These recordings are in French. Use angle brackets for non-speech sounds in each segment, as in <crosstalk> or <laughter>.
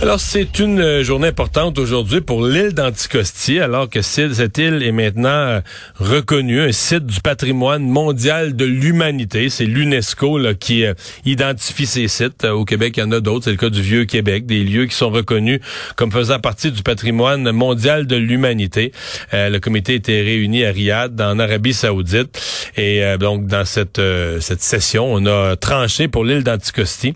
Alors, c'est une euh, journée importante aujourd'hui pour l'île d'Anticosti, alors que cette île est maintenant euh, reconnue, un site du patrimoine mondial de l'humanité. C'est l'UNESCO qui euh, identifie ces sites. Au Québec, il y en a d'autres. C'est le cas du Vieux-Québec, des lieux qui sont reconnus comme faisant partie du patrimoine mondial de l'humanité. le comité était réuni à Riyad, en Arabie saoudite. Et donc, dans cette, cette session, on a tranché pour l'île d'Anticosti.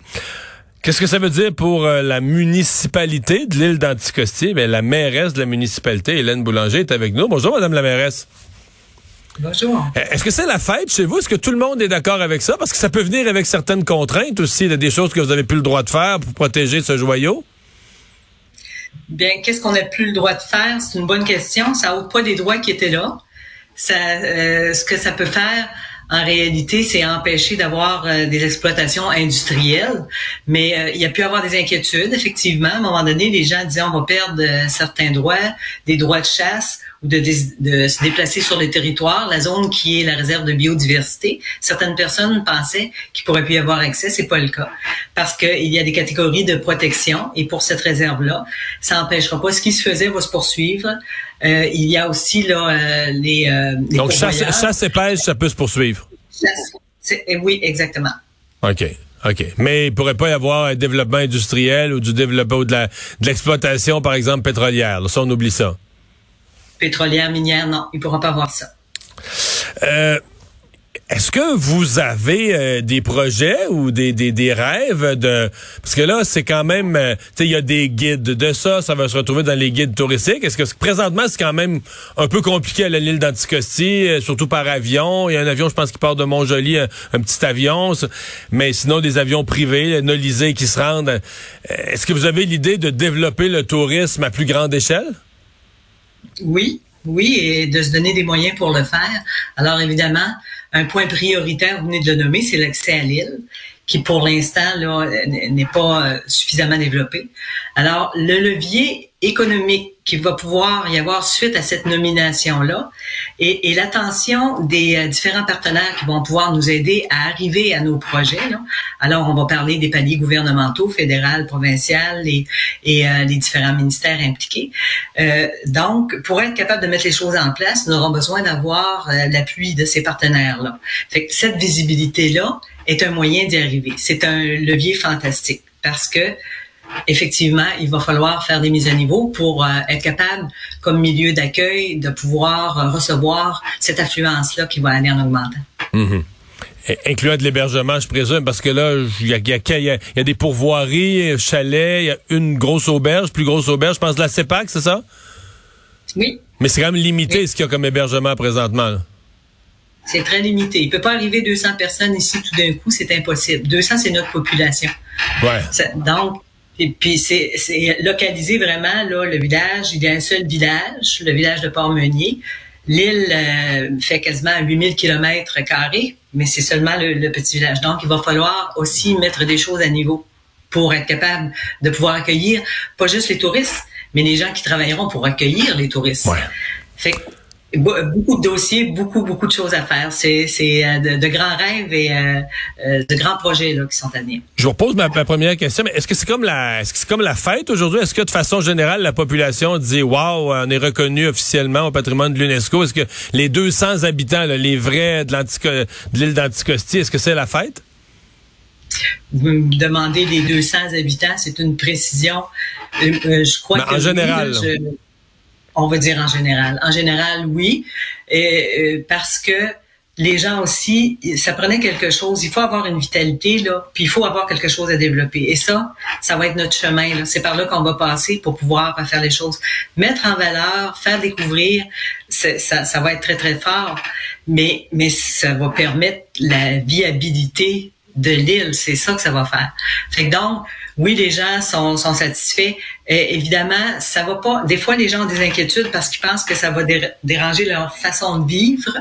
Qu'est-ce que ça veut dire pour euh, la municipalité de l'île d'Anticosti? Ben, la mairesse de la municipalité, Hélène Boulanger, est avec nous. Bonjour, Madame la mairesse. Bonjour. Euh, est-ce que c'est la fête chez vous? Est-ce que tout le monde est d'accord avec ça? Parce que ça peut venir avec certaines contraintes aussi, des choses que vous n'avez plus le droit de faire pour protéger ce joyau. Bien, qu'est-ce qu'on n'a plus le droit de faire? C'est une bonne question. Ça n'a pas des droits qui étaient là. Ça, euh, ce que ça peut faire, en réalité, c'est empêcher d'avoir euh, des exploitations industrielles. Mais euh, il y a pu avoir des inquiétudes, effectivement. À un moment donné, les gens disaient on va perdre euh, certains droits, des droits de chasse ou de, se déplacer sur le territoire, la zone qui est la réserve de biodiversité. Certaines personnes pensaient qu'il pourrait plus y avoir accès, c'est pas le cas, parce qu'il y a des catégories de protection et pour cette réserve-là, ça n'empêchera pas. Ce qui se faisait va se poursuivre. Euh, il y a aussi là euh, les, euh, donc chasse, chasse, et pêche, ça peut se poursuivre. Eh oui, exactement. OK. OK. Mais il pourrait pas y avoir un développement industriel ou du développement ou de l'exploitation, par exemple, pétrolière. ça, on oublie ça pétrolière, minière, non, il ne pourra pas avoir ça. Euh, est-ce que vous avez euh, des projets ou des, des, rêves de parce que là c'est quand même euh, tu sais il y a des guides de ça ça va se retrouver dans les guides touristiques. Est-ce que présentement c'est quand même un peu compliqué à l'île d'Anticosti surtout par avion? Il y a un avion je pense qui part de Montjoli un, un petit avion. Mais sinon des avions privés nolisés qui se rendent. Est-ce que vous avez l'idée de développer le tourisme à plus grande échelle? Oui, oui, et de se donner des moyens pour le faire. Alors évidemment, un point prioritaire, vous venez de le nommer, c'est l'accès à l'île, qui pour l'instant n'est pas euh, suffisamment développé. Alors le levier économique qui va pouvoir y avoir suite à cette nomination-là et, et l'attention des euh, différents partenaires qui vont pouvoir nous aider à arriver à nos projets. Là. Alors, on va parler des paliers gouvernementaux, fédéral, provincial et, et euh, les différents ministères impliqués. Euh, donc, pour être capable de mettre les choses en place, nous aurons besoin d'avoir euh, l'appui de ces partenaires-là. Fait que cette visibilité-là est un moyen d'y arriver. C'est un levier fantastique parce que effectivement, il va falloir faire des mises à niveau pour euh, être capable, comme milieu d'accueil, de pouvoir euh, recevoir cette affluence-là qui va aller en augmentant. Mm Incluant de l'hébergement, je présume, parce que là, il y a, y, y a, des pourvoiries, chalets, il y a une grosse auberge, plus grosse auberge, je pense de la CEPAC, c'est ça? Oui. Mais c'est quand même limité ce qu'il y a comme hébergement présentement. C'est très limité. Il peut pas arriver 200 personnes ici tout d'un coup, c'est impossible. 200, c'est notre population. Ouais. donc, et puis c'est localisé vraiment là le village. Il y a un seul village, le village de Port-Meunier. L'île euh, fait quasiment 8000 kilomètres carrés, mais c'est seulement le, petit village. Donc, il va falloir aussi mettre des choses à niveau pour être capable de pouvoir accueillir pas juste les touristes, mais les gens qui travailleront pour accueillir les touristes. Ouais. Fait beaucoup de dossiers, beaucoup, beaucoup de choses à faire. C'est, euh, de, grands rêves et euh, euh, de grands projets là, qui sont à venir. Je vous repose ma, première question, mais est-ce que c'est comme la est-ce que c'est comme la fête aujourd'hui? Est-ce que de façon générale, la population dit Wow, on est reconnu officiellement au patrimoine de l'UNESCO? Est-ce que les 200 habitants, les vrais de, l'île d'Anticosti, est-ce que c'est la fête? Vous me demandez les 200 habitants, c'est une précision. je crois que en général on va dire en général. En général, oui, euh, parce que les gens aussi, ça prenait quelque chose. Il faut avoir une vitalité là, puis il faut avoir quelque chose à développer. Et ça, ça va être notre chemin. C'est par là qu'on va passer pour pouvoir faire les choses, mettre en valeur, faire découvrir. Ça, ça va être très très fort, mais mais ça va permettre la viabilité de l'île. C'est ça que ça va faire. Fait que donc, oui, les gens sont, sont satisfaits. Et évidemment, ça va pas. Des fois, les gens ont des inquiétudes parce qu'ils pensent que ça va déranger leur façon de vivre.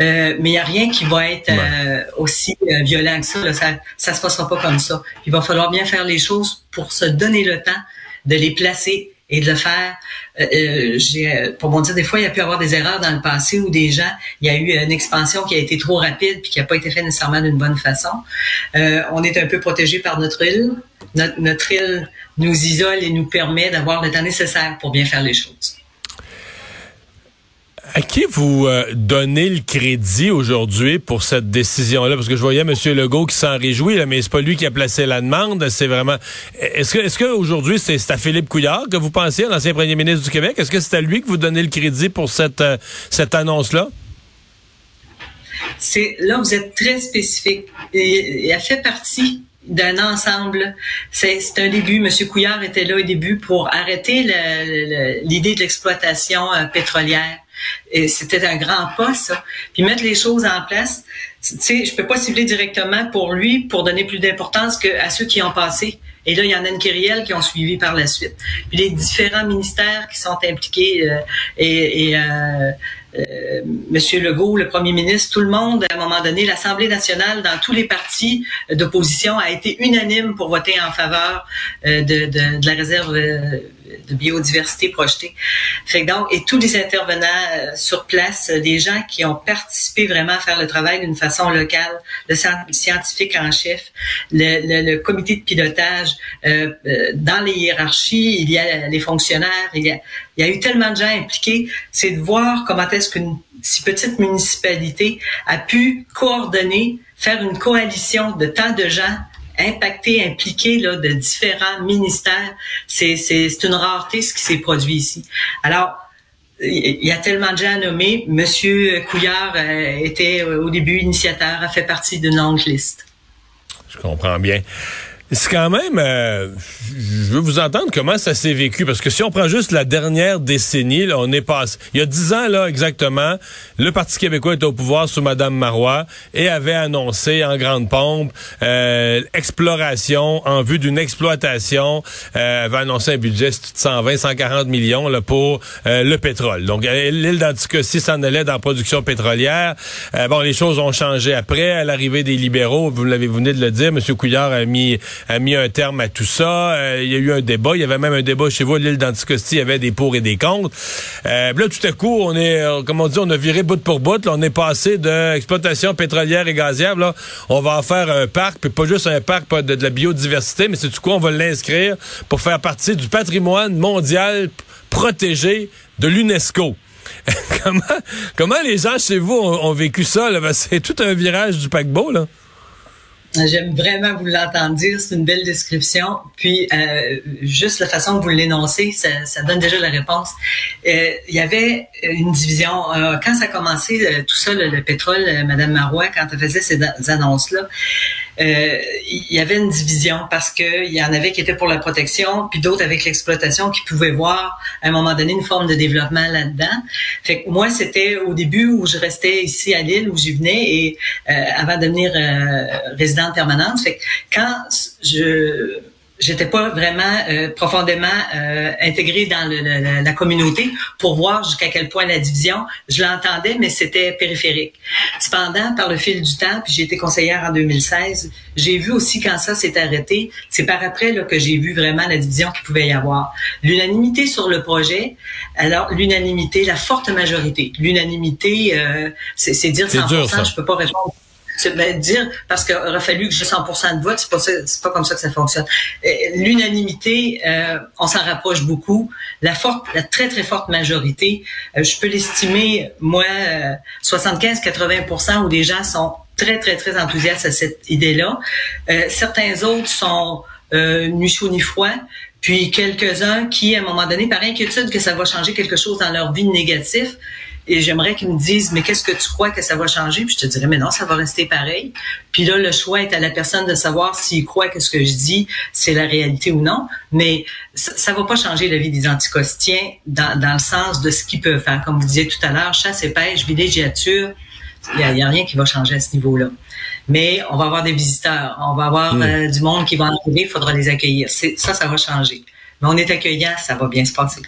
Euh, mais il n'y a rien qui va être euh, aussi euh, violent que ça, ça. Ça se passera pas comme ça. Il va falloir bien faire les choses pour se donner le temps de les placer et de le faire. Euh, euh pour mon dire, des fois, il y a pu avoir des erreurs dans le passé où des gens, il y a eu une expansion qui a été trop rapide puis qui n'a pas été faite nécessairement d'une bonne façon. Euh, on est un peu protégé par notre île. Notre île nous isole et nous permet d'avoir le temps nécessaire pour bien faire les choses. À qui vous euh, donnez le crédit aujourd'hui pour cette décision-là? Parce que je voyais M. Legault qui s'en réjouit, là, mais c'est pas lui qui a placé la demande. C'est vraiment. Est-ce que, est-ce qu'aujourd'hui c'est à Philippe Couillard que vous pensez, l'ancien premier ministre du Québec? Est-ce que c'est à lui que vous donnez le crédit pour cette, euh, cette annonce-là? C'est là vous êtes très spécifique. Il, a fait partie d'un ensemble. C'est un début. Monsieur Couillard était là au début pour arrêter l'idée de l'exploitation euh, pétrolière. C'était un grand pas, ça. Puis mettre les choses en place. Tu sais, je peux pas cibler directement pour lui pour donner plus d'importance qu'à ceux qui ont passé. Et là, il y en a une kyrielle qui ont suivi par la suite. Puis les différents ministères qui sont impliqués euh, et, et euh, euh, Monsieur Legault, le premier ministre, tout le monde, à un moment donné, l'Assemblée nationale, dans tous les partis d'opposition, a été unanime pour voter en faveur de, de, la réserve de biodiversité projetée. Fait donc, et tous les intervenants euh, sur place, euh, des gens qui ont participé vraiment à faire le travail d'une façon locale, le scientifique en chef, le, le, comité de pilotage, euh, dans les hiérarchies, il y a les fonctionnaires, il y a, il y a eu tellement de gens impliqués, c'est de voir comment est-ce qu'une si petite municipalité a pu coordonner, faire une coalition de tant de gens impacté, impliqué là, de différents ministères. C'est, c'est, c'est une rareté ce qui s'est produit ici. Alors, il y a tellement de gens à nommer. Monsieur Couillard euh, était euh, au début initiateur, a fait partie d'une longue liste. Je comprends bien. C'est quand même, euh, je veux vous entendre comment ça s'est vécu, parce que si on prend juste la dernière décennie, là, on est passé. Il y a dix ans, là, exactement, le Parti québécois était au pouvoir sous Mme Marois et avait annoncé en grande pompe euh, exploration en vue d'une exploitation, euh, avait annoncé un budget de 120, 140 millions là, pour euh, le pétrole. Donc, l'île d'Anticosti s'en allait dans la production pétrolière. Euh, bon, les choses ont changé après, à l'arrivée des libéraux, vous l'avez vous venez de le dire, M. Couillard a mis a mis un terme à tout ça. Euh, il y a eu un débat. Il y avait même un débat chez vous, l'île d'Anticosti. Il y avait des pour et des contre. Euh, là, tout à coup, on est, euh, comme on dit, on a viré bout pour bout. Là, on est passé d'exploitation pétrolière et gazière. Là, on va en faire un parc, puis pas juste un parc de, de la biodiversité, mais c'est du coup, on va l'inscrire pour faire partie du patrimoine mondial protégé de l'UNESCO. <laughs> comment, comment les gens chez vous ont, vécu ça? C'est tout un virage du paquebot, là. J'aime vraiment vous l'entendre dire, c'est une belle description. Puis euh, juste la façon que vous l'énoncez, ça, ça, donne déjà la réponse. Euh, il y avait une division. Euh, quand ça a commencé, euh, tout ça, le, pétrole, euh, Madame Marois, quand elle faisait ces annonces-là, il y avait une division parce que il y en avait qui étaient pour la protection, puis d'autres avec l'exploitation qui pouvaient voir à un moment donné une forme de développement là-dedans. Fait que moi, c'était au début où je restais ici à Lille, où j'y venais, et avant de devenir résidente permanente. Fait que quand je j'étais pas vraiment euh, profondément euh, intégrée dans le, la communauté pour voir jusqu'à quel point la division, je l'entendais, mais c'était périphérique. Cependant, par le fil du temps, puis j'ai été conseillère en 2016, j'ai vu aussi quand ça s'est arrêté, c'est par après là, que j'ai vu vraiment la division qu'il pouvait y avoir. L'unanimité sur le projet, alors l'unanimité, la forte majorité. L'unanimité, euh, c'est dire 100%, dur, je peux pas répondre c'est ben, dire parce qu'il aurait fallu que j'ai 100% de vote, c'est pas c'est pas comme ça que ça fonctionne. Euh, l'unanimité, euh, on s'en rapproche beaucoup. La forte, la très très forte majorité, euh, je peux l'estimer moi 75-80% où des gens sont très très très enthousiastes à cette idée-là. certains autres sont ni chaud ni froid. Puis quelques-uns qui, à un moment donné, par inquiétude que ça va changer quelque chose dans leur vie négative, et j'aimerais qu'ils me disent mais qu'est-ce que tu crois que ça va changer? Puis je te dirais mais non ça va rester pareil. Puis là le choix est à la personne de savoir s'il croit que ce que je dis c'est la réalité ou non. Mais ça, ça va pas changer la vie des anticostiens dans, dans le sens de ce qu'ils peuvent faire. Comme vous disiez tout à l'heure chasse et pêche villégiature il y a, rien qui va changer à ce niveau-là mais on va avoir des visiteurs on va avoir hmm. euh, du monde qui va arriver il faudra les accueillir ça ça va changer mais on est accueillant ça va bien se passer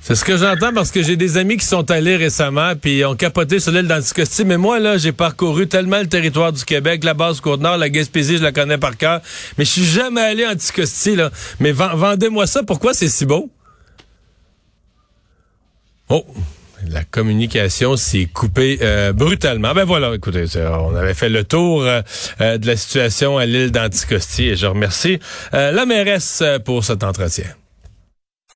C'est ce que j'entends parce que j'ai des amis qui sont allés récemment puis ont capoté sur l'île d'Anticosti. Mais moi, là, j'ai parcouru tellement le territoire du Québec, la base Côte-Nord, la Gaspésie, je la connais par cœur. Mais je suis jamais allé à Anticosti, là. Mais vendez-moi ça. Pourquoi c'est si beau? Oh! La communication s'est coupée euh, brutalement. Ben voilà, écoutez, on avait fait le tour euh, euh, de la situation à l'île d'Anticosti et je remercie la mairesse pour cet entretien.